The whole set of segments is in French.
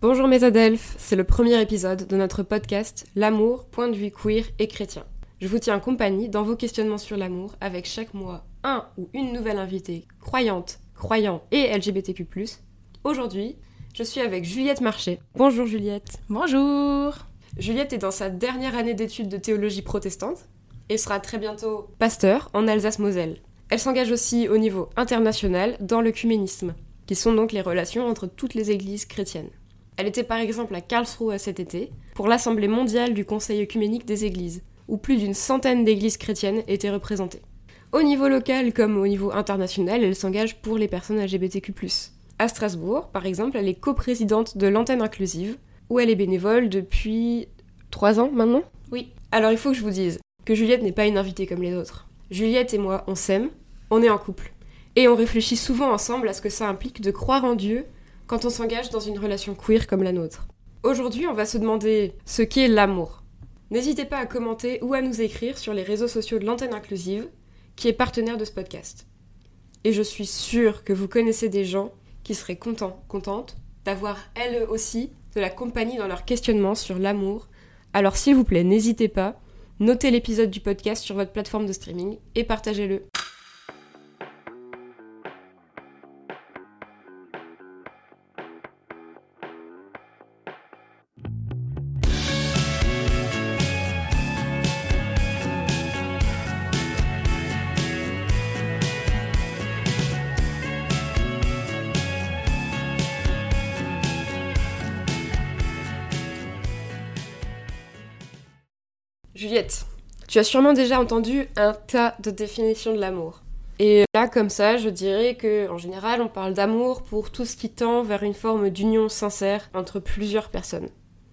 Bonjour mes adelphes, c'est le premier épisode de notre podcast L'amour, point de vue queer et chrétien. Je vous tiens en compagnie dans vos questionnements sur l'amour avec chaque mois un ou une nouvelle invitée croyante, croyant et LGBTQ+. Aujourd'hui, je suis avec Juliette Marché. Bonjour Juliette. Bonjour. Juliette est dans sa dernière année d'études de théologie protestante et sera très bientôt pasteur en Alsace-Moselle. Elle s'engage aussi au niveau international dans le cuménisme, qui sont donc les relations entre toutes les églises chrétiennes. Elle était par exemple à Karlsruhe cet été pour l'Assemblée mondiale du Conseil œcuménique des Églises, où plus d'une centaine d'églises chrétiennes étaient représentées. Au niveau local comme au niveau international, elle s'engage pour les personnes LGBTQ+. À Strasbourg, par exemple, elle est coprésidente de l'antenne inclusive, où elle est bénévole depuis trois ans maintenant? Oui. Alors il faut que je vous dise que Juliette n'est pas une invitée comme les autres. Juliette et moi, on s'aime, on est en couple. Et on réfléchit souvent ensemble à ce que ça implique de croire en Dieu quand on s'engage dans une relation queer comme la nôtre. Aujourd'hui, on va se demander ce qu'est l'amour. N'hésitez pas à commenter ou à nous écrire sur les réseaux sociaux de l'antenne inclusive, qui est partenaire de ce podcast. Et je suis sûre que vous connaissez des gens qui seraient contents, contentes d'avoir elles aussi de la compagnie dans leur questionnement sur l'amour. Alors s'il vous plaît, n'hésitez pas, notez l'épisode du podcast sur votre plateforme de streaming et partagez-le. Tu as sûrement déjà entendu un tas de définitions de l'amour. Et là, comme ça, je dirais que, en général, on parle d'amour pour tout ce qui tend vers une forme d'union sincère entre plusieurs personnes.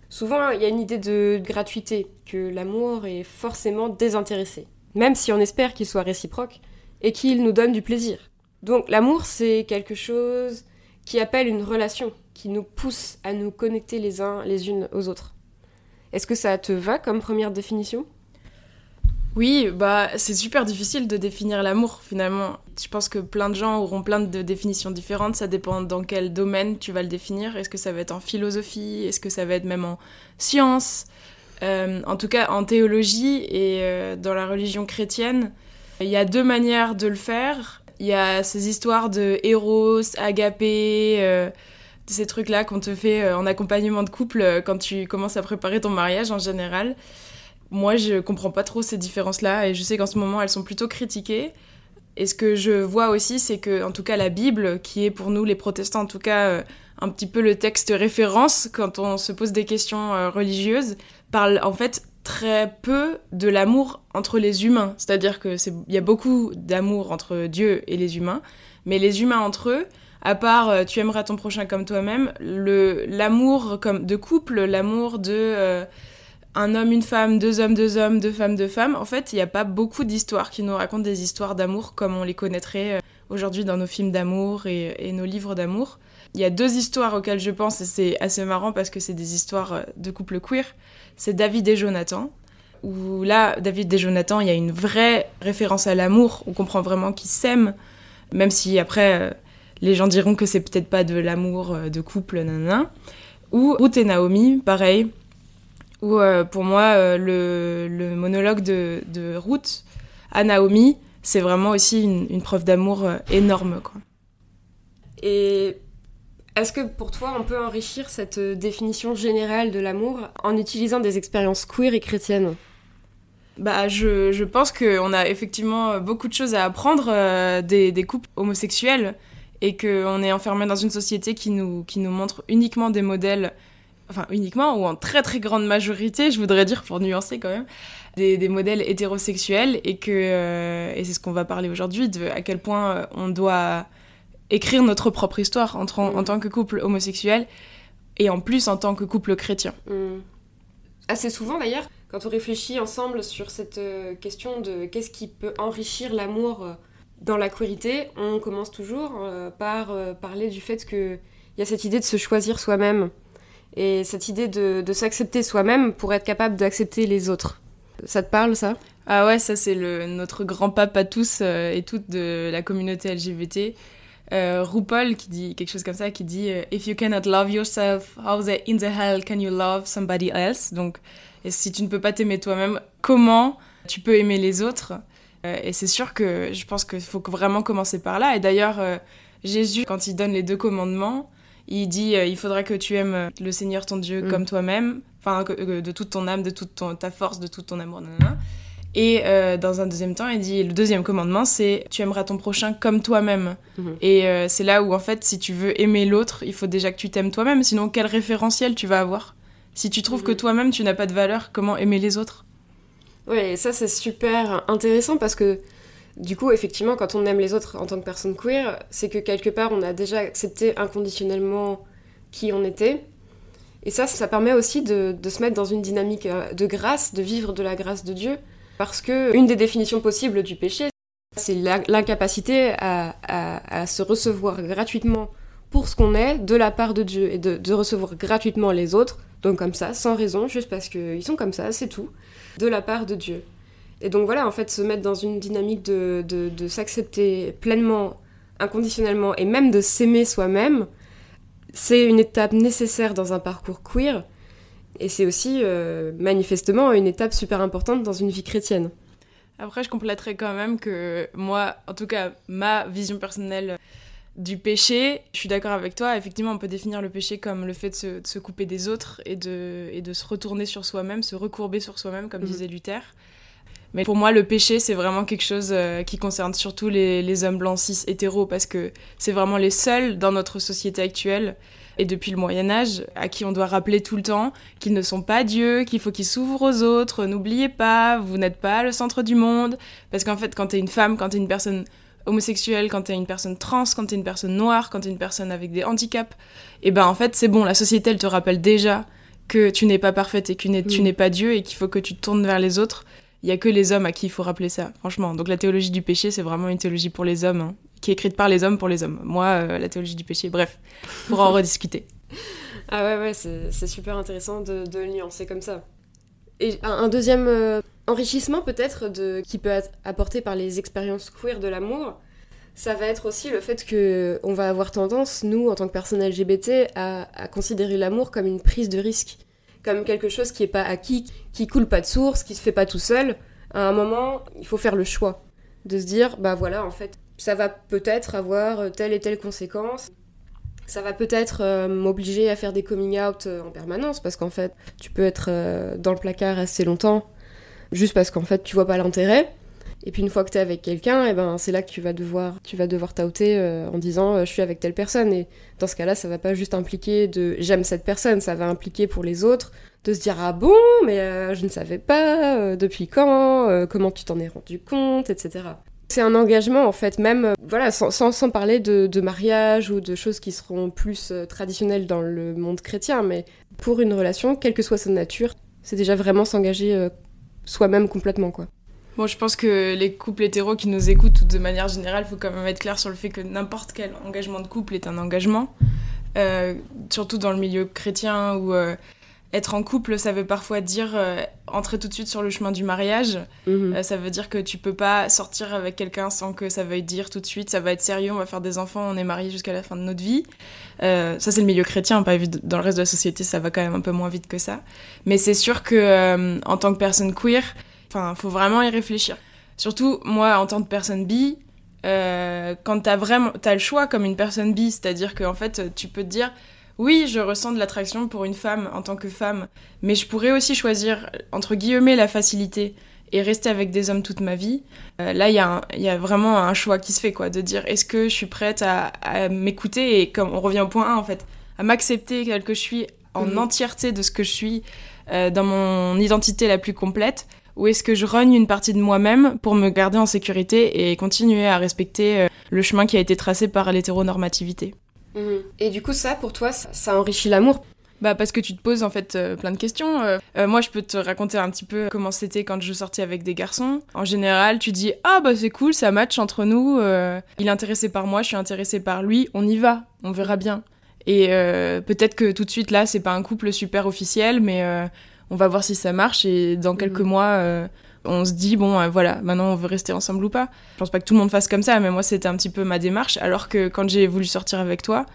Souvent, il y a une idée de gratuité, que l'amour est forcément désintéressé, même si on espère qu'il soit réciproque et qu'il nous donne du plaisir. Donc, l'amour, c'est quelque chose qui appelle une relation, qui nous pousse à nous connecter les uns les unes aux autres. Est-ce que ça te va comme première définition? Oui, bah c'est super difficile de définir l'amour finalement. Je pense que plein de gens auront plein de définitions différentes, ça dépend dans quel domaine tu vas le définir. Est-ce que ça va être en philosophie? Est-ce que ça va être même en sciences euh, En tout cas en théologie et euh, dans la religion chrétienne, il y a deux manières de le faire. Il y a ces histoires de héros, agapé, euh, ces trucs-là qu'on te fait en accompagnement de couple quand tu commences à préparer ton mariage en général. Moi, je comprends pas trop ces différences-là et je sais qu'en ce moment, elles sont plutôt critiquées. Et ce que je vois aussi, c'est que, en tout cas, la Bible, qui est pour nous les protestants, en tout cas, euh, un petit peu le texte référence quand on se pose des questions religieuses, parle en fait très peu de l'amour entre les humains. C'est-à-dire qu'il y a beaucoup d'amour entre Dieu et les humains, mais les humains entre eux, à part euh, tu aimeras ton prochain comme toi-même, l'amour comme de couple, l'amour de euh, un homme, une femme, deux hommes, deux hommes, deux femmes, deux femmes, en fait, il n'y a pas beaucoup d'histoires qui nous racontent des histoires d'amour comme on les connaîtrait euh, aujourd'hui dans nos films d'amour et, nos livres d'amour. Il y a deux histoires auxquelles je pense et c'est assez marrant parce que c'est des histoires de couple queer. C'est David et Jonathan. Où là, David et Jonathan, il y a une vraie référence à l'amour. On comprend vraiment qu'ils s'aiment, même si après les gens diront que c'est peut-être pas de l'amour euh, de couple, nanana. Ou Ruth et Naomi, pareil. Ou euh, pour moi, euh, le, monologue de, de, Ruth à Naomi, c'est vraiment aussi une, preuve d'amour énorme. Quoi. Et est-ce que pour toi, on peut enrichir cette définition générale de l'amour en utilisant des expériences queer et chrétiennes? Bah, je, je pense qu'on a effectivement beaucoup de choses à apprendre des, des, couples homosexuels et qu'on est enfermé dans une société qui nous, qui nous montre uniquement des modèles, enfin uniquement ou en très très grande majorité, je voudrais dire pour nuancer quand même, des, des modèles hétérosexuels et que euh, et c'est ce qu'on va parler aujourd'hui de à quel point euh, on doit écrire notre propre histoire en, en, tant que couple homosexuel et en plus en tant que couple chrétien. Mm. Assez souvent d'ailleurs, quand on réfléchit ensemble sur cette euh, question de qu'est-ce qui peut enrichir l'amour dans la queerité, on commence toujours par parler du fait qu'il y a cette idée de se choisir soi-même et cette idée de, s'accepter soi-même pour être capable d'accepter les autres. Ça te parle ça? Ah ouais, ça c'est notre grand pape à tous euh, et toutes de la communauté LGBT. euh, qui dit quelque chose comme ça, qui dit euh, If you cannot love yourself, how the, in the hell can you love somebody else? Donc, et si tu ne peux pas t'aimer toi-même, comment tu peux aimer les autres? Euh, Et c'est sûr que je pense qu'il faut vraiment commencer par là. Et d'ailleurs, Jésus, quand il donne les deux commandements, il dit il faudra que tu aimes le Seigneur ton Dieu mm. comme toi-même, enfin de toute ton âme, de toute ta force, de tout ton amour. Nanana. Et euh, dans un deuxième temps, il dit le deuxième commandement, c'est tu aimeras ton prochain comme toi-même. Mhm. Et euh, c'est là où en fait, si tu veux aimer l'autre, il faut déjà que tu t'aimes toi-même. Sinon, quel référentiel tu vas avoir? Si tu trouves que mhm. toi-même tu n'as pas de valeur, comment aimer les autres? Ouais, ça c'est super intéressant parce que du coup, effectivement, quand on aime les autres en tant que personne queer, c'est que quelque part on a déjà accepté inconditionnellement qui on était. Et ça, ça permet aussi de, de se mettre dans une dynamique euh, de grâce, de vivre de la grâce de Dieu. Parce que une des définitions possibles du péché, c'est l'incapacité à, se recevoir gratuitement pour ce qu'on est de la part de Dieu et de, recevoir gratuitement les autres, donc comme ça, sans raison, juste parce qu'ils sont comme ça, c'est tout, de la part de Dieu. Et donc voilà, en fait, se mettre dans une dynamique de, de s'accepter pleinement, inconditionnellement, et même de s'aimer soi-même, c'est une étape nécessaire dans un parcours queer, et c'est aussi euh, manifestement une étape super importante dans une vie chrétienne. Après, je compléterai quand même que moi, en tout cas, ma vision personnelle du péché, je suis d'accord avec toi. Effectivement, on peut définir le péché comme le fait de se, couper des autres et de, et de se retourner sur soi-même, se recourber sur soi-même, comme mhm. disait Luther. Mais pour moi, le péché, c'est vraiment quelque chose euh, qui concerne surtout les, les hommes blancs cis hétéros, parce que c'est vraiment les seuls dans notre société actuelle et depuis le Moyen Âge, à qui on doit rappeler tout le temps qu'ils ne sont pas Dieu, qu'il faut qu'ils s'ouvrent aux autres, n'oubliez pas, vous n'êtes pas le centre du monde, parce qu'en fait, quand t'es une femme, quand t'es une personne homosexuelle, quand t'es une personne trans, quand t'es une personne noire, quand t'es une personne avec des handicaps, et eh ben en fait, c'est bon, la société, elle te rappelle déjà que tu n'es pas parfaite et que tu n'es pas Dieu et qu'il faut que tu te tournes vers les autres. Il y a que les hommes à qui il faut rappeler ça, franchement. Donc la théologie du péché, c'est vraiment une théologie pour les hommes. Hein qui est écrite par les hommes pour les hommes. Moi, euh, la théologie du péché, bref, pour en rediscuter. Ah ouais, ouais, c'est super intéressant de, de nuancer comme ça. Et un, deuxième euh, enrichissement peut-être qui peut être apporté par les expériences queer de l'amour, ça va être aussi le fait que on va avoir tendance, nous, en tant que personnes LGBT, à, à considérer l'amour comme une prise de risque, comme quelque chose qui n'est pas acquis, qui coule pas de source, qui se fait pas tout seul. À un moment, il faut faire le choix de se dire, bah voilà, en fait, ça va peut-être avoir telle et telle conséquence. Ça va peut-être euh, m'obliger à faire des coming out euh, en permanence parce qu'en fait, tu peux être euh, dans le placard assez longtemps juste parce qu'en fait, tu vois pas l'intérêt. Et puis une fois que tu es avec quelqu'un, et eh ben c'est là que tu vas devoir tu vas devoir t'outer en disant je suis avec telle personne et dans ce cas-là, ça va pas juste impliquer de j'aime cette personne, ça va impliquer pour les autres de se dire ah bon, mais je ne savais pas depuis quand, comment tu t'en es rendu compte, etc. C'est un engagement en fait, même euh, voilà, sans, sans, parler de, de, mariage ou de choses qui seront plus euh, traditionnelles dans le monde chrétien, mais pour une relation, quelle que soit sa nature, c'est déjà vraiment s'engager euh, soi-même complètement quoi. Bon, je pense que les couples hétéros qui nous écoutent, de manière générale, il faut quand même être clair sur le fait que n'importe quel engagement de couple est un engagement. surtout dans le milieu chrétien où être en couple, ça veut parfois dire euh, entrer tout de suite sur le chemin du mariage. Mhm. Euh, ça veut dire que tu peux pas sortir avec quelqu'un sans que ça veuille dire tout de suite, ça va être sérieux, on va faire des enfants, on est mariés jusqu'à la fin de notre vie. Euh, ça, c'est le milieu chrétien, pas dans le reste de la société, ça va quand même un peu moins vite que ça. Mais c'est sûr que en tant que personne queer, enfin, faut vraiment y réfléchir. Surtout, moi, en tant que personne bi, quand t'as vraiment, as le choix comme une personne bi, c'est-à-dire qu'en fait, tu peux te dire oui, je ressens de l'attraction pour une femme en tant que femme, mais je pourrais aussi choisir, entre guillemets, la facilité et rester avec des hommes toute ma vie. Euh, là, il y, a vraiment un choix qui se fait, quoi, de dire est-ce que je suis prête à, m'écouter et comme on revient au point 1, en fait, à m'accepter tel que je suis en mhm. entièreté de ce que je suis euh, dans mon identité la plus complète ou est-ce que je rogne une partie de moi-même pour me garder en sécurité et continuer à respecter euh, le chemin qui a été tracé par l'hétéronormativité? Mhm. Et du coup, ça, pour toi, ça, enrichit l'amour? Bah parce que tu te poses en fait euh, plein de questions. Euh, euh, moi je peux te raconter un petit peu comment c'était quand je sortais avec des garçons. En général tu dis ah bah c'est cool ça match entre nous. il est intéressé par moi, je suis intéressée par lui. On y va, on verra bien. Et peut-être que tout de suite là c'est pas un couple super officiel mais on va voir si ça marche et dans quelques mhm. mois on se dit bon euh, voilà maintenant on veut rester ensemble ou pas. Je pense pas que tout le monde fasse comme ça mais moi c'était un petit peu ma démarche. Alors que quand j'ai voulu sortir avec toi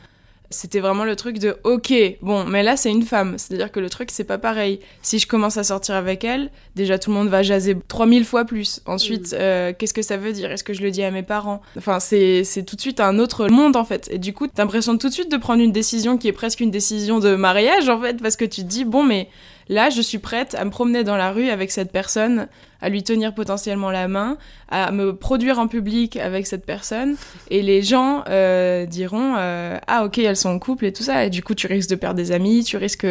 c'était vraiment le truc de ok bon mais là c'est une femme. C'est à dire que le truc c'est pas pareil. Si je commence à sortir avec elle déjà tout le monde va jaser 3000 fois plus. Ensuite mm. euh, qu'est-ce que ça veut dire? Est-ce que je le dis à mes parents? Enfin c'est tout de suite un autre monde en fait. Et du coup t'as l'impression tout de suite de prendre une décision qui est presque une décision de mariage en fait parce que tu te dis bon mais Là, je suis prête à me promener dans la rue avec cette personne, à lui tenir potentiellement la main, à me produire en public avec cette personne, et les gens euh, diront euh, ah ok elles sont en couple et tout ça, et du coup tu risques de perdre des amis, tu risques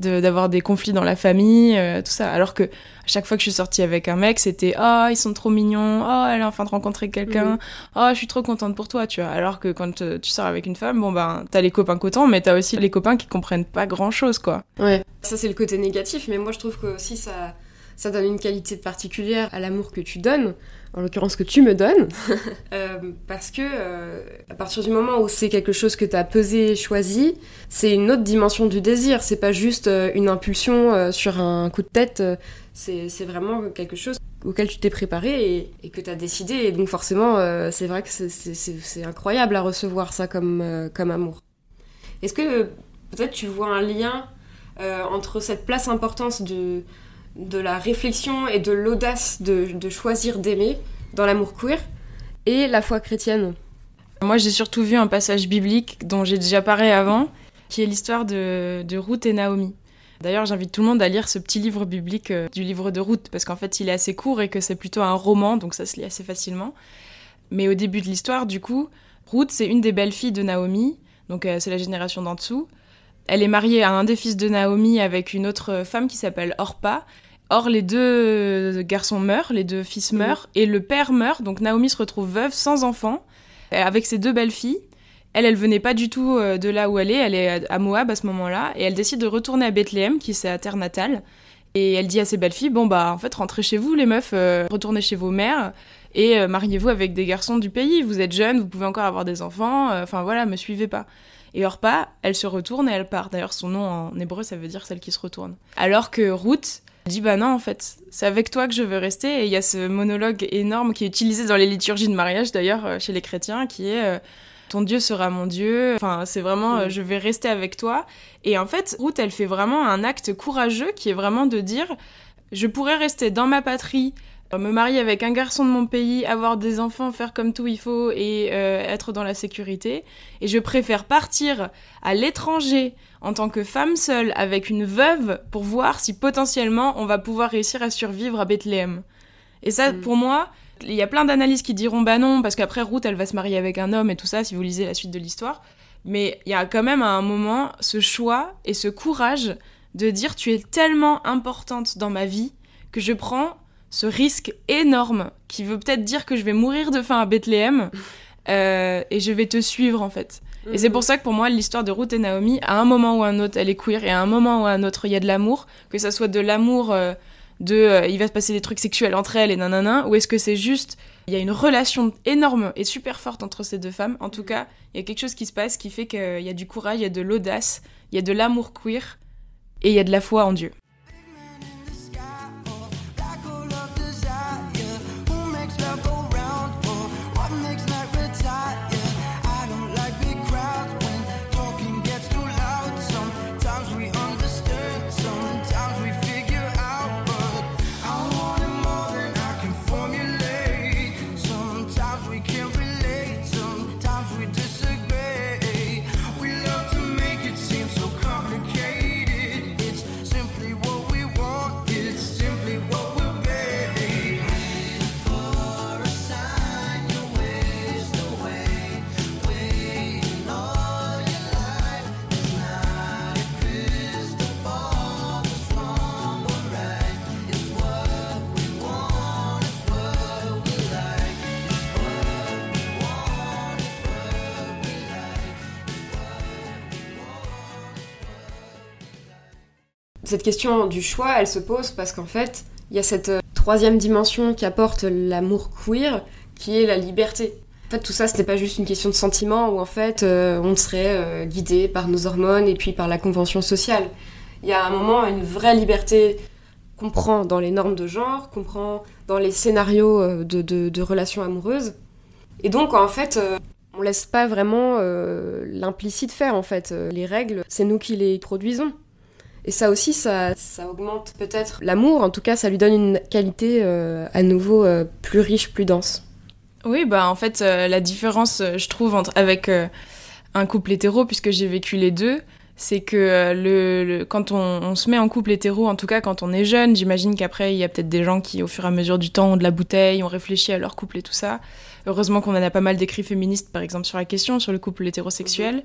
d'avoir des conflits dans la famille, euh, tout ça. Alors que à chaque fois que je suis sortie avec un mec, c'était oh ils sont trop mignons, oh elle a enfin de rencontrer quelqu'un, oh je suis trop contente pour toi, tu vois. Alors que quand tu sors avec une femme, bon ben t'as les copains cotons, mais t'as aussi les copains qui comprennent pas grand chose quoi. Ouais. Ça c'est le côté négatif, mais moi je trouve que aussi ça ça donne une qualité particulière à l'amour que tu donnes en l'occurrence que tu me donnes, euh, parce que euh, à partir du moment où c'est quelque chose que tu as pesé, choisi, c'est une autre dimension du désir. C'est pas juste euh, une impulsion sur un coup de tête, c'est vraiment quelque chose auquel tu t'es préparé et, que tu as décidé. Et donc forcément, c'est vrai que c'est incroyable à recevoir ça comme, comme amour. Est-ce que peut-être tu vois un lien entre cette place importance de de la réflexion et de l'audace de, choisir d'aimer dans l'amour queer et la foi chrétienne. Moi, j'ai surtout vu un passage biblique dont j'ai déjà parlé avant, qui est l'histoire de, Ruth et Naomi. D'ailleurs, j'invite tout le monde à lire ce petit livre biblique euh, du livre de Ruth, parce qu'en fait, il est assez court et que c'est plutôt un roman, donc ça se lit assez facilement. Mais au début de l'histoire, du coup, Ruth, c'est une des belles-filles de Naomi, donc euh, c'est la génération d'en dessous. Elle est mariée à un des fils de Naomi avec une autre femme qui s'appelle Orpa. Or, les deux garçons meurent, les deux fils meurent, et le père meurt, donc Naomi se retrouve veuve, sans enfant, euh, avec ses deux belles-filles. Elle, elle venait pas du tout euh, de là où elle est, elle est à Moab à ce moment-là, et elle décide de retourner à Bethléem, qui est sa terre natale. Et elle dit à ses belles-filles, bon bah en fait rentrez chez vous les meufs, euh, retournez chez vos mères, et mariez-vous avec des garçons du pays, vous êtes jeunes, vous pouvez encore avoir des enfants, enfin voilà, me suivez pas. Et Orpa, elle se retourne et elle part. D'ailleurs, son nom en hébreu, ça veut dire celle qui se retourne. Alors que Ruth, dit bah non en fait c'est avec toi que je veux rester. Et il y a ce monologue énorme qui est utilisé dans les liturgies de mariage d'ailleurs euh, chez les chrétiens qui est euh, ton Dieu sera mon Dieu. Enfin c'est vraiment euh, je vais rester avec toi. Et en fait Ruth elle fait vraiment un acte courageux qui est vraiment de dire je pourrais rester dans ma patrie me marier avec un garçon de mon pays, avoir des enfants, faire comme tout il faut et être dans la sécurité. Et je préfère partir à l'étranger en tant que femme seule avec une veuve pour voir si potentiellement on va pouvoir réussir à survivre à Bethléem. Et ça, mm. pour moi, il y a plein d'analyses qui diront bah non, parce qu'après Ruth, elle va se marier avec un homme et tout ça, si vous lisez la suite de l'histoire. Mais il y a quand même à un moment ce choix et ce courage de dire tu es tellement importante dans ma vie que je prends ce risque énorme qui veut peut-être dire que je vais mourir de faim à Bethléem euh, et je vais te suivre en fait. Et c'est pour ça que pour moi, l'histoire de Ruth et Naomi, à un moment ou à un autre, elle est queer, et à un moment ou à un autre, il y a de l'amour, que ça soit de l'amour euh, de euh, il va se passer des trucs sexuels entre elles et nanana, ou est-ce que c'est juste il y a une relation énorme et super forte entre ces deux femmes. En tout cas, il y a quelque chose qui se passe qui fait qu'il y a du courage, il y a de l'audace, il y a de l'amour queer, et il y a de la foi en Dieu. Cette question du choix, elle se pose parce qu'en fait, il y a cette euh, troisième dimension qui apporte l'amour queer, qui est la liberté. En fait, tout ça, ce n'est pas juste une question de sentiment où en fait, euh, on serait euh, guidé par nos hormones et puis par la convention sociale. Il y a un moment une vraie liberté comprend dans les normes de genre, comprend dans les scénarios de, relations amoureuses. Et donc, en fait, euh, on laisse pas vraiment l'implicite faire, en fait. Les règles, c'est nous qui les produisons. Et ça aussi, ça, ça augmente peut-être l'amour, en tout cas, ça lui donne une qualité à nouveau plus riche, plus dense. Oui, bah en fait, la différence, je trouve, entre, avec un couple hétéro, puisque j'ai vécu les deux, c'est que euh, le, quand on, se met en couple hétéro, en tout cas quand on est jeune, j'imagine qu'après il y a peut-être des gens qui au fur et à mesure du temps ont de la bouteille, ont réfléchi à leur couple et tout ça. Heureusement qu'on en a pas mal d'écrits féministes par exemple sur la question, sur le couple hétérosexuel.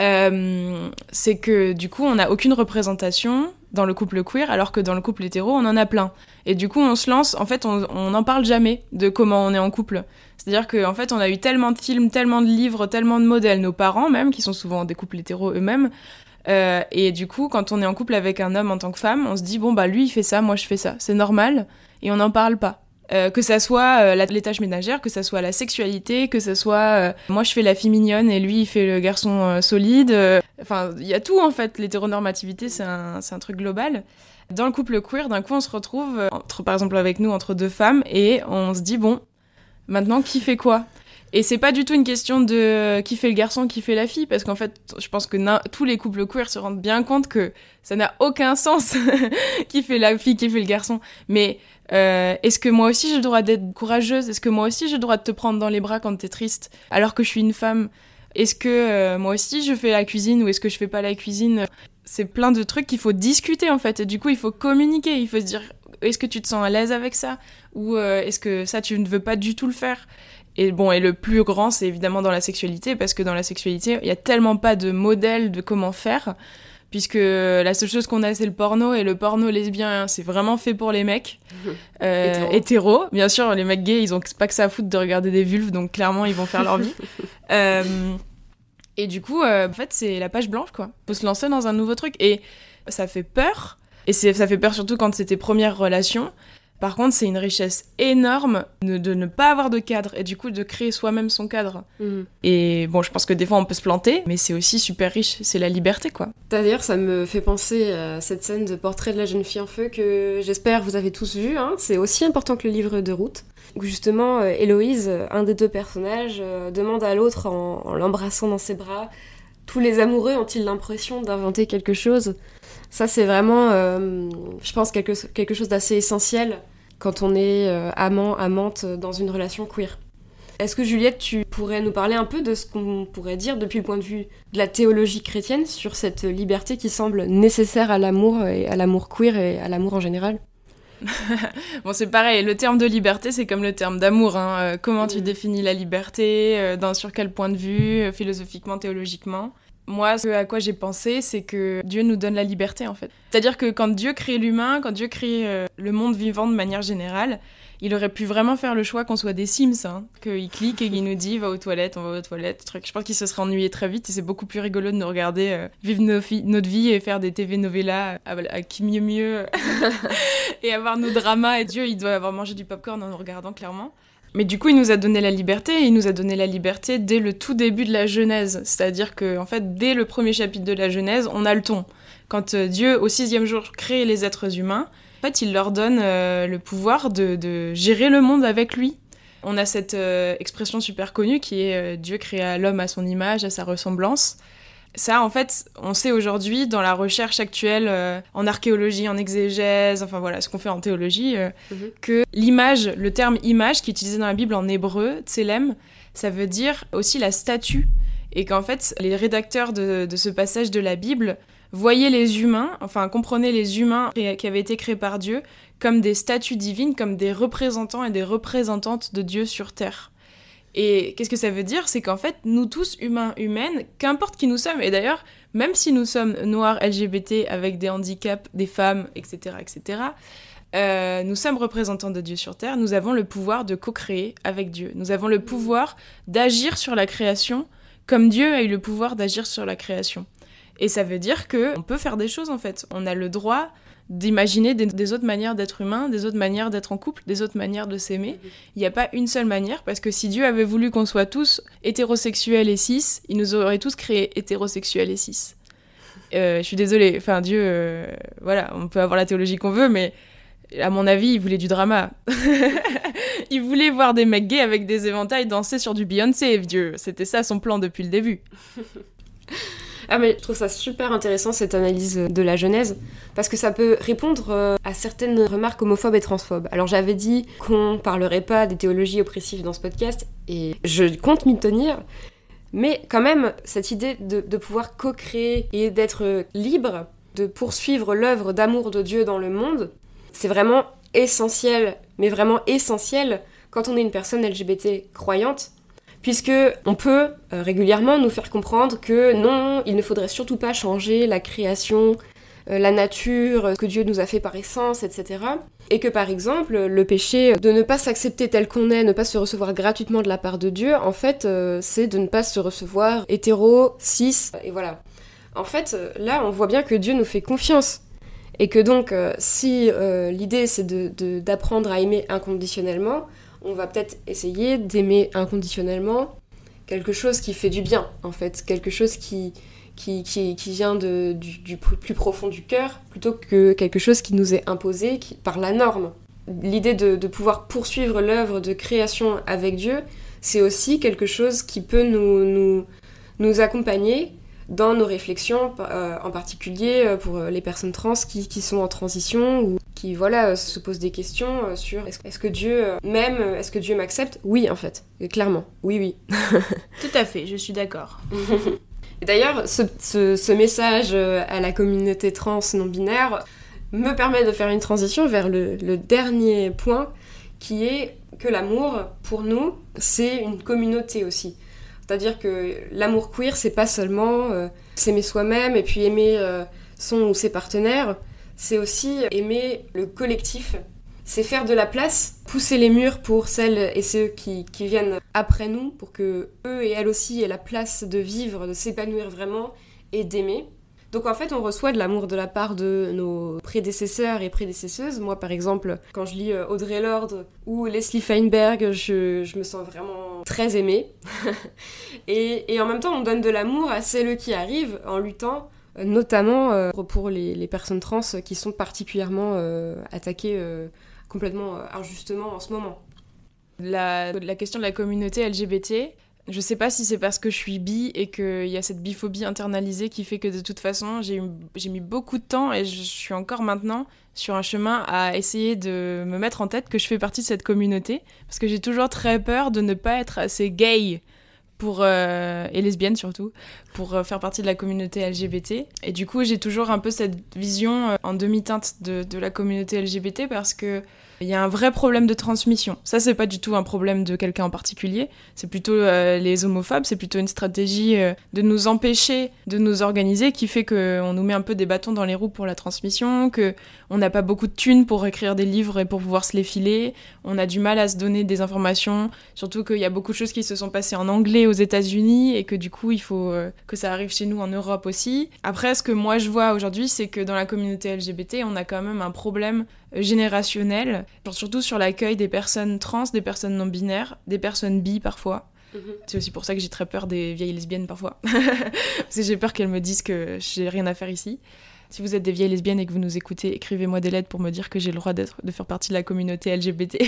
Euh, c'est que du coup on n'a aucune représentation dans le couple queer alors que dans le couple hétéro on en a plein. Et du coup on se lance, en fait on n'en parle jamais de comment on est en couple. C'est-à-dire qu'en en fait, on a eu tellement de films, tellement de livres, tellement de modèles, nos parents même, qui sont souvent des couples hétéros eux-mêmes. Euh, et du coup, quand on est en couple avec un homme en tant que femme, on se dit, bon, bah lui, il fait ça, moi, je fais ça. C'est normal. Et on n'en parle pas. Euh, que ça soit euh, les tâches ménagères, que ça soit la sexualité, que ça soit moi je fais la fille mignonne et lui il fait le garçon solide. Enfin, il y a tout en fait. L'hétéronormativité c'est un, un, truc global. Dans le couple queer, d'un coup on se retrouve, entre, par exemple avec nous, entre deux femmes et on se dit bon, Maintenant, qui fait quoi? Et c'est pas du tout une question de qui fait le garçon, qui fait la fille, parce qu'en fait, je pense que tous les couples queer se rendent bien compte que ça n'a aucun sens qui fait la fille, qui fait le garçon. Mais euh, est-ce que moi aussi j'ai le droit d'être courageuse? Est-ce que moi aussi j'ai le droit de te prendre dans les bras quand t'es triste, alors que je suis une femme? Est-ce que euh, moi aussi je fais la cuisine ou est-ce que je fais pas la cuisine? C'est plein de trucs qu'il faut discuter en fait. Et du coup, il faut communiquer. Il faut se dire est-ce que tu te sens à l'aise avec ça? Ou euh, est-ce que ça, tu ne veux pas du tout le faire? Et bon, et le plus grand, c'est évidemment dans la sexualité, parce que dans la sexualité, il y a tellement pas de modèle de comment faire, puisque la seule chose qu'on a, c'est le porno, et le porno lesbien, c'est vraiment fait pour les mecs euh, hétéros. Bien sûr, les mecs gays, ils ont pas que ça à foutre de regarder des vulves, donc clairement, ils vont faire leur vie. Euh, et du coup, en fait, c'est la page blanche, quoi. Faut se lancer dans un nouveau truc, et ça fait peur, et ça fait peur surtout quand c'est tes premières relations. Par contre, c'est une richesse énorme de, ne pas avoir de cadre et du coup de créer soi-même son cadre. Mhm. Et bon, je pense que des fois on peut se planter, mais c'est aussi super riche, c'est la liberté quoi. D'ailleurs, ça me fait penser à cette scène de portrait de la jeune fille en feu que j'espère vous avez tous vu. Hein. C'est aussi important que le livre de route. Où justement, euh, Héloïse, un des deux personnages, euh, demande à l'autre en l'embrassant dans ses bras Tous les amoureux ont-ils l'impression d'inventer quelque chose? Ça, c'est vraiment, euh, je pense, quelque, quelque chose d'assez essentiel quand on est euh, amant, amante dans une relation queer. Est-ce que Juliette, tu pourrais nous parler un peu de ce qu'on pourrait dire depuis le point de vue de la théologie chrétienne sur cette liberté qui semble nécessaire à l'amour et à l'amour queer et à l'amour en général? Bon, c'est pareil, le terme de liberté, c'est comme le terme d'amour. Hein. Euh, comment tu mm. définis la liberté dans, Sur quel point de vue Philosophiquement, théologiquement? Moi, ce à quoi j'ai pensé, c'est que Dieu nous donne la liberté, en fait. C'est-à-dire que quand Dieu crée l'humain, quand Dieu crée euh, le monde vivant de manière générale, il aurait pu vraiment faire le choix qu'on soit des Sims, hein, qu'il clique et qu'il nous dit va aux toilettes, on va aux toilettes, truc. Je pense qu'il se serait ennuyé très vite et c'est beaucoup plus rigolo de nous regarder euh, vivre notre vie et faire des TV novellas à, qui mieux mieux et avoir nos dramas. Et Dieu, il doit avoir mangé du popcorn en nous regardant clairement. Mais du coup, il nous a donné la liberté, et il nous a donné la liberté dès le tout début de la Genèse. C'est-à-dire que, en fait, dès le premier chapitre de la Genèse, on a le ton. Quand euh, Dieu, au sixième jour, crée les êtres humains, en fait, il leur donne euh, le pouvoir de, gérer le monde avec lui. On a cette euh, expression super connue qui est Dieu créa l'homme à son image, à sa ressemblance ça, en fait, on sait aujourd'hui dans la recherche actuelle euh, en archéologie, en exégèse, enfin voilà, ce qu'on fait en théologie, euh, mhm. que l'image, le terme image qui est utilisé dans la Bible en hébreu, tselem, ça veut dire aussi la statue. Et qu'en fait, les rédacteurs de, ce passage de la Bible voyaient les humains, enfin comprenaient les humains qui avaient été créés par Dieu comme des statues divines, comme des représentants et des représentantes de Dieu sur terre. Et qu'est-ce que ça veut dire? C'est qu'en fait, nous tous, humains, humaines, qu'importe qui nous sommes, et d'ailleurs, même si nous sommes noirs, LGBT, avec des handicaps, des femmes, etc., etc., euh, nous sommes représentants de Dieu sur Terre, nous avons le pouvoir de co-créer avec Dieu. Nous avons le pouvoir d'agir sur la création comme Dieu a eu le pouvoir d'agir sur la création. Et ça veut dire que on peut faire des choses en fait. On a le droit d'imaginer des, autres manières d'être humain, des autres manières d'être en couple, des autres manières de s'aimer. Il n'y a pas une seule manière, parce que si Dieu avait voulu qu'on soit tous hétérosexuels et cis, il nous aurait tous créés hétérosexuels et cis. Euh, je suis désolée, enfin Dieu, euh, voilà, on peut avoir la théologie qu'on veut, mais À mon avis, il voulait du drama. il voulait voir des mecs gays avec des éventails danser sur du Beyoncé, vieux. C'était ça son plan depuis le début. Ah mais je trouve ça super intéressant cette analyse de la Genèse parce que ça peut répondre euh, à certaines remarques homophobes et transphobes. Alors j'avais dit qu'on parlerait pas des théologies oppressives dans ce podcast et je compte m'y tenir. Mais quand même, cette idée de, de pouvoir co-créer et d'être libre, de poursuivre l'œuvre d'amour de Dieu dans le monde, c'est vraiment essentiel, mais vraiment essentiel quand on est une personne LGBT croyante puisque on peut euh, régulièrement nous faire comprendre que non, il ne faudrait surtout pas changer la création, euh, la nature, ce que Dieu nous a fait par essence, etc. Et que par exemple, le péché de ne pas s'accepter tel qu'on est, ne pas se recevoir gratuitement de la part de Dieu, en fait, euh, c'est de ne pas se recevoir hétéro, cis, et voilà. En fait, là, on voit bien que Dieu nous fait confiance. Et que donc, si l'idée c'est d'apprendre à aimer inconditionnellement, on va peut-être essayer d'aimer inconditionnellement quelque chose qui fait du bien, en fait, quelque chose qui, qui, qui, vient de, du, plus profond du cœur, plutôt que quelque chose qui nous est imposé par la norme. L'idée de, pouvoir poursuivre l'œuvre de création avec Dieu, c'est aussi quelque chose qui peut nous, nous, nous accompagner dans nos réflexions, euh, en particulier euh, pour les personnes trans qui, qui sont en transition ou qui voilà euh, se posent des questions sur est-ce que Dieu m'aime, est-ce que Dieu m'accepte? Oui en fait, clairement, oui oui. Tout à fait, je suis d'accord. D'ailleurs, ce, ce, message à la communauté trans non binaire me permet de faire une transition vers le, le dernier point qui est que l'amour, pour nous, c'est une communauté aussi. C'est-à-dire que l'amour queer, c'est pas seulement euh, s'aimer soi-même et puis aimer euh, son ou ses partenaires, c'est aussi aimer le collectif. C'est faire de la place, pousser les murs pour celles et ceux qui, qui viennent après nous, pour que eux et elles aussi aient la place de vivre, de s'épanouir vraiment et d'aimer. Donc en fait, on reçoit de l'amour de la part de nos prédécesseurs et prédécesseuses. Moi, par exemple, quand je lis euh, Audrey Lorde ou Leslie Feinberg, je, me sens vraiment très aimée. et, en même temps, on donne de l'amour à celles qui arrivent en luttant euh, notamment euh, pour les, personnes trans qui sont particulièrement attaquées complètement injustement en ce moment. La, question de la communauté LGBT, je sais pas si c'est parce que je suis bi et qu'il y a cette biphobie internalisée qui fait que de toute façon, j'ai mis beaucoup de temps et je suis encore maintenant sur un chemin à essayer de me mettre en tête que je fais partie de cette communauté. Parce que j'ai toujours très peur de ne pas être assez gay pour euh, et lesbienne surtout pour euh, faire partie de la communauté LGBT et du coup j'ai toujours un peu cette vision euh, en demi-teinte de, de, la communauté LGBT parce que il y a un vrai problème de transmission. Ça, c'est pas du tout un problème de quelqu'un en particulier. C'est plutôt euh, les homophobes. C'est plutôt une stratégie euh, de nous empêcher de nous organiser qui fait qu'on nous met un peu des bâtons dans les roues pour la transmission, que on n'a pas beaucoup de thunes pour écrire des livres et pour pouvoir se les filer. On a du mal à se donner des informations. Surtout qu'il y a beaucoup de choses qui se sont passées en anglais aux États-Unis et que du coup, il faut euh, que ça arrive chez nous en Europe aussi. Après, ce que moi je vois aujourd'hui, c'est que dans la communauté LGBT, on a quand même un problème générationnel, surtout sur l'accueil des personnes trans, des personnes non binaires, des personnes bi parfois. Mhm. C'est aussi pour ça que j'ai très peur des vieilles lesbiennes parfois. Parce que j'ai peur qu'elles me disent que j'ai rien à faire ici. Si vous êtes des vieilles lesbiennes et que vous nous écoutez, écrivez-moi des lettres pour me dire que j'ai le droit de faire partie de la communauté LGBT.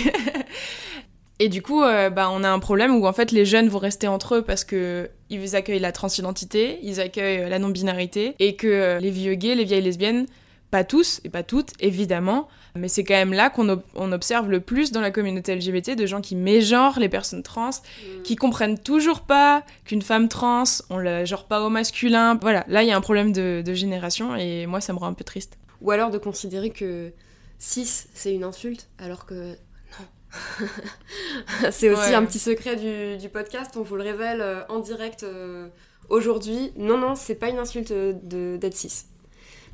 et du coup, euh, bah, on a un problème où en fait les jeunes vont rester entre eux parce que ils accueillent la transidentité, ils accueillent la non-binarité, et que euh, les vieux gays, les vieilles lesbiennes, pas tous et pas toutes, évidemment, mais c'est quand même là qu'on observe le plus dans la communauté LGBT de gens qui mégenrent les personnes trans, mm. qui comprennent toujours pas qu'une femme trans, on la genre pas au masculin. Voilà, là il y a un problème de, génération et moi ça me rend un peu triste. Ou alors de considérer que cis c'est une insulte alors que non. c'est aussi un petit secret du, podcast, on vous le révèle euh, en direct euh, aujourd'hui. Non, non, c'est pas une insulte d'être cis.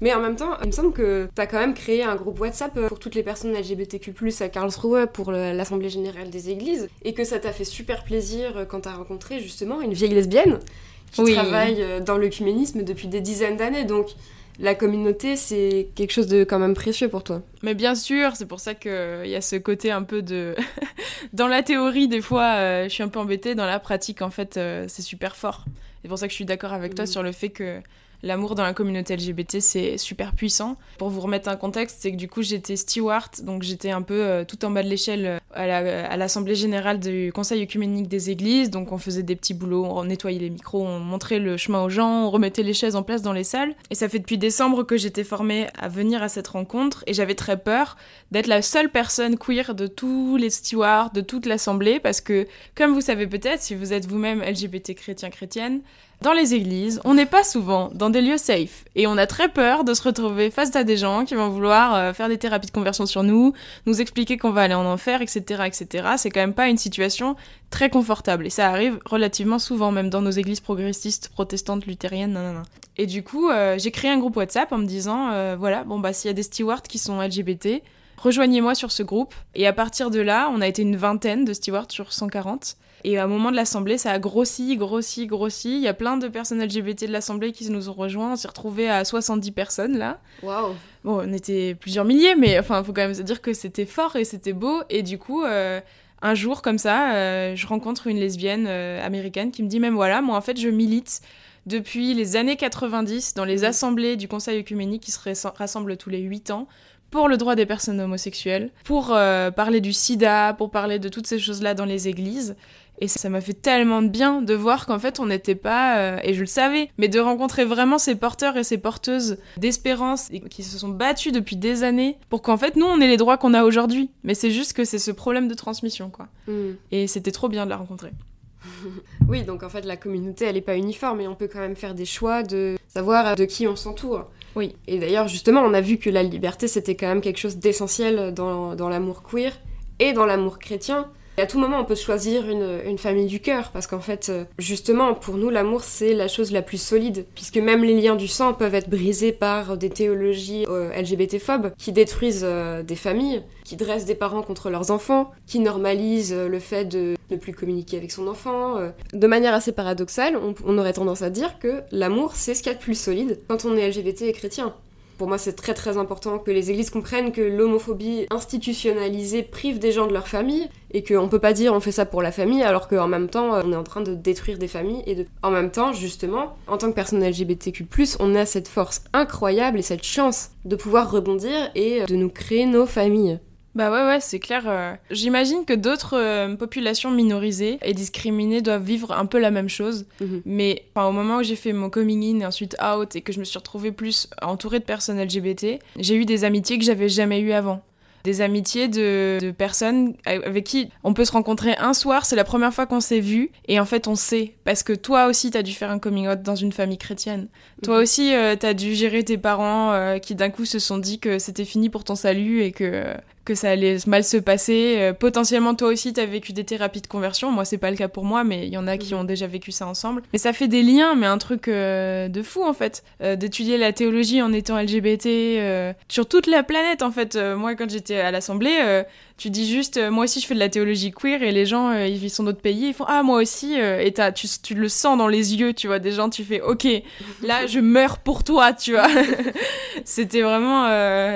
Mais en même temps, il me semble que tu as quand même créé un groupe WhatsApp euh, pour toutes les personnes LGBTQ+, à Karlsruhe pour l'Assemblée Générale des Églises, et que ça t'a fait super plaisir euh, quand t'as rencontré justement une vieille lesbienne qui travaille euh, dans l'œcuménisme depuis des dizaines d'années. Donc la communauté, c'est quelque chose de quand même précieux pour toi. Mais bien sûr, c'est pour ça qu'il y a ce côté un peu de... dans la théorie, des fois, je suis un peu embêtée. Dans la pratique, en fait, c'est super fort. C'est pour ça que je suis d'accord avec toi mm. sur le fait que l'amour dans la communauté LGBT, c'est super puissant. Pour vous remettre un contexte, c'est que du coup, j'étais steward, donc j'étais un peu euh, tout en bas de l'échelle euh, à l'Assemblée générale du Conseil œcuménique des églises. Donc, on faisait des petits boulots, on nettoyait les micros, on montrait le chemin aux gens, on remettait les chaises en place dans les salles. Et ça fait depuis décembre que j'étais formée à venir à cette rencontre et j'avais très peur d'être la seule personne queer de tous les stewards, de toute l'Assemblée, parce que, comme vous savez peut-être, si vous êtes vous-même LGBT chrétien-chrétienne, dans les églises, on n'est pas souvent dans des lieux safe et on a très peur de se retrouver face à des gens qui vont vouloir euh, faire des thérapies de conversion sur nous, nous expliquer qu'on va aller en enfer, etc., etc. C'est quand même pas une situation très confortable et ça arrive relativement souvent, même dans nos églises progressistes, protestantes, luthériennes, nanana. Et du coup, euh, j'ai créé un groupe WhatsApp en me disant, euh, voilà, bon bah s'il y a des stewards qui sont LGBT, rejoignez-moi sur ce groupe. Et à partir de là, on a été une vingtaine de stewards sur 140. Et à un moment de l'Assemblée, ça a grossi, grossi, grossi. Il y a plein de personnes LGBT de l'Assemblée qui nous ont rejoints. On s'est retrouvés à 70 personnes là. Waouh Bon, on était plusieurs milliers, mais enfin, il faut quand même se dire que c'était fort et c'était beau. Et du coup, euh, un jour comme ça, euh, je rencontre une lesbienne euh, américaine qui me dit même voilà, moi en fait, je milite depuis les années 90 dans les mmh. assemblées du Conseil œcuménique qui se rassemblent tous les 8 ans pour le droit des personnes homosexuelles, pour parler du sida, pour parler de toutes ces choses-là dans les églises. Et ça m'a fait tellement de bien de voir qu'en fait on n'était pas, euh, et je le savais, mais de rencontrer vraiment ces porteurs et ces porteuses d'espérance qui se sont battus depuis des années pour qu'en fait nous on ait les droits qu'on a aujourd'hui. Mais c'est juste que c'est ce problème de transmission quoi. Mm. Et c'était trop bien de la rencontrer. oui, donc en fait la communauté elle est pas uniforme et on peut quand même faire des choix de savoir de qui on s'entoure. Oui. Et d'ailleurs justement on a vu que la liberté c'était quand même quelque chose d'essentiel dans, dans l'amour queer et dans l'amour chrétien. À tout moment, on peut choisir une, famille du cœur, parce qu'en fait, euh, justement, pour nous, l'amour, c'est la chose la plus solide, puisque même les liens du sang peuvent être brisés par des théologies euh, LGBT-phobes qui détruisent euh, des familles, qui dressent des parents contre leurs enfants, qui normalisent le fait de ne plus communiquer avec son enfant. De manière assez paradoxale, on, on aurait tendance à dire que l'amour, c'est ce qu'il y a de plus solide quand on est LGBT et chrétien. Pour moi, c'est très très important que les églises comprennent que l'homophobie institutionnalisée prive des gens de leur famille et qu'on peut pas dire on fait ça pour la famille alors qu'en même temps on est en train de détruire des familles et de... en même temps justement en tant que personne LGBTQ+, on a cette force incroyable et cette chance de pouvoir rebondir et de nous créer nos familles. Bah ouais, ouais, c'est clair. Euh. J'imagine que d'autres euh, populations minorisées et discriminées doivent vivre un peu la même chose. Mhm. Mais au moment où j'ai fait mon coming in et ensuite out et que je me suis retrouvée plus entourée de personnes LGBT, j'ai eu des amitiés que j'avais jamais eues avant des amitiés de, personnes avec qui on peut se rencontrer un soir, c'est la première fois qu'on s'est vu, et en fait on sait, parce que toi aussi t'as dû faire un coming out dans une famille chrétienne. Toi mhm. aussi euh, t'as dû gérer tes parents qui d'un coup se sont dit que c'était fini pour ton salut et que que ça allait mal se passer. Euh, potentiellement, toi aussi, tu as vécu des thérapies de conversion. Moi, c'est pas le cas pour moi, mais il y en a qui mhm. ont déjà vécu ça ensemble. Mais ça fait des liens, mais un truc euh, de fou, en fait. Euh, d'étudier la théologie en étant LGBT sur toute la planète, en fait. moi, quand j'étais à l'Assemblée, tu dis juste, moi aussi, je fais de la théologie queer, et les gens, ils sont d'autres pays, ils font, ah, moi aussi, et tu, tu le sens dans les yeux, tu vois, des gens, tu fais, ok, là, je meurs pour toi, tu vois. C'était vraiment,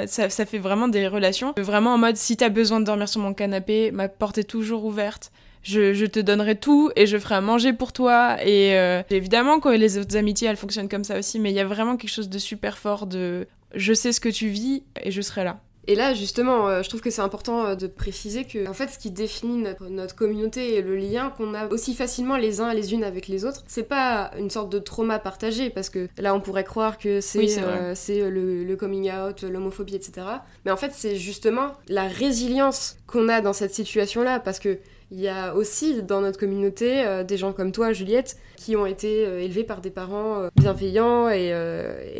ça, ça fait vraiment des relations vraiment mode si t'as besoin de dormir sur mon canapé, ma porte est toujours ouverte. Je, te donnerai tout et je ferai à manger pour toi. Et euh, évidemment, quand les autres amitiés, elles fonctionnent comme ça aussi, mais il y a vraiment quelque chose de super fort de je sais ce que tu vis et je serai là. Et là, justement, euh, je trouve que c'est important euh, de préciser que, en fait, ce qui définit notre, communauté et le lien qu'on a aussi facilement les uns les unes avec les autres, c'est pas une sorte de trauma partagé, parce que là, on pourrait croire que c'est euh, le, le, coming out, l'homophobie, etc. Mais en fait, c'est justement la résilience qu'on a dans cette situation-là, parce que il y a aussi dans notre communauté euh, des gens comme toi, Juliette, qui ont été euh, élevés par des parents euh, bienveillants et,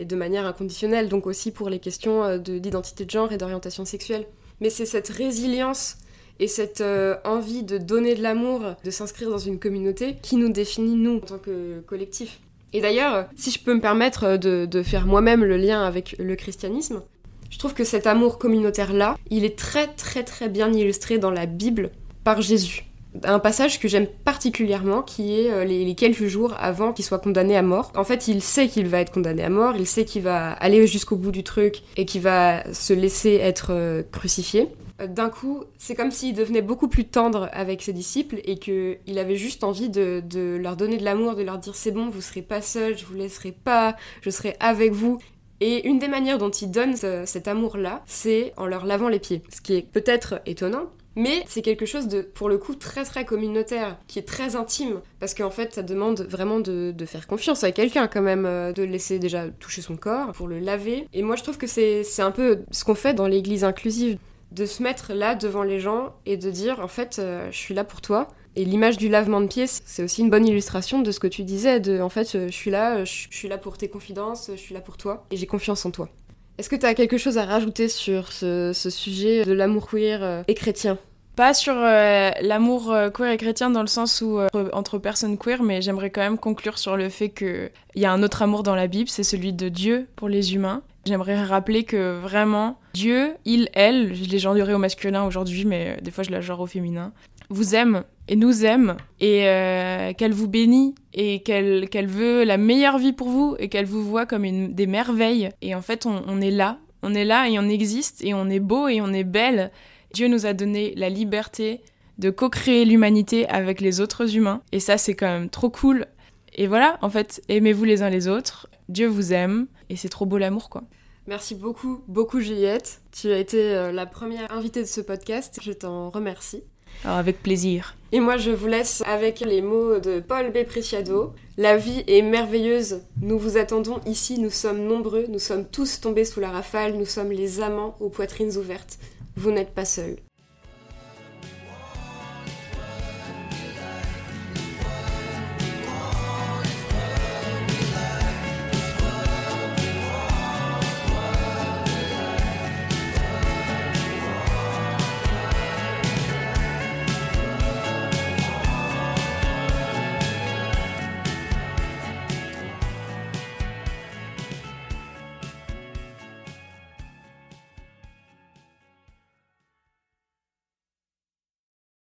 de manière inconditionnelle, donc aussi pour les questions d'identité de, genre et d'orientation sexuelle. Mais c'est cette résilience et cette envie de donner de l'amour, de s'inscrire dans une communauté qui nous définit, nous, en tant que collectif. Et d'ailleurs, si je peux me permettre de, de faire moi-même le lien avec le christianisme, je trouve que cet amour communautaire-là, il est très très très bien illustré dans la Bible par Jésus. Un passage que j'aime particulièrement qui est euh, les, quelques jours avant qu'il soit condamné à mort. En fait, il sait qu'il va être condamné à mort, il sait qu'il va aller jusqu'au bout du truc et qu'il va se laisser être euh, crucifié. euh, d'un coup, c'est comme s'il devenait beaucoup plus tendre avec ses disciples et qu'il avait juste envie de, leur donner de l'amour, de leur dire c'est bon, vous serez pas seuls, je vous laisserai pas, je serai avec vous. Et une des manières dont il donne ce- cet amour-là, c'est en leur lavant les pieds. Ce qui est peut-être étonnant, mais c'est quelque chose de, pour le coup, très très communautaire, qui est très intime, parce qu'en fait, ça demande vraiment de, faire confiance à quelqu'un quand même, euh, de laisser déjà toucher son corps pour le laver. Et moi, je trouve que c'est un peu ce qu'on fait dans l'église inclusive, de se mettre là devant les gens et de dire, en fait, euh, je suis là pour toi. Et l'image du lavement de pieds, c'est aussi une bonne illustration de ce que tu disais, de, en fait, euh, je suis là, je suis là pour tes confidences, je suis là pour toi, et j'ai confiance en toi. Est-ce que tu as quelque chose à rajouter sur ce, sujet de l'amour queer euh, et chrétien? Pas sur euh, l'amour euh, queer et chrétien dans le sens où entre personnes queer, mais j'aimerais quand même conclure sur le fait qu'il y a un autre amour dans la Bible, c'est celui de Dieu pour les humains. J'aimerais rappeler que vraiment, Dieu, il, elle, je l'ai genré au masculin aujourd'hui, mais des fois je la genre au féminin, vous aime et nous aime et euh, qu'elle vous bénit et qu'elle qu'elle veut la meilleure vie pour vous et qu'elle vous voit comme une, des merveilles. Et en fait, on, on est là, on est là et on existe et on est beau et on est belle. Dieu nous a donné la liberté de co-créer l'humanité avec les autres humains. Et ça, c'est quand même trop cool. Et voilà, en fait, aimez-vous les uns les autres. Dieu vous aime. Et c'est trop beau l'amour, quoi. Merci beaucoup, beaucoup Juliette. Tu as été euh, la première invitée de ce podcast, je t'en remercie. Alors, avec plaisir. Et moi, je vous laisse avec les mots de Paul B. Preciado. La vie est merveilleuse. Nous vous attendons ici. Nous sommes nombreux. Nous sommes tous tombés sous la rafale. Nous sommes les amants aux poitrines ouvertes. Vous n'êtes pas seuls.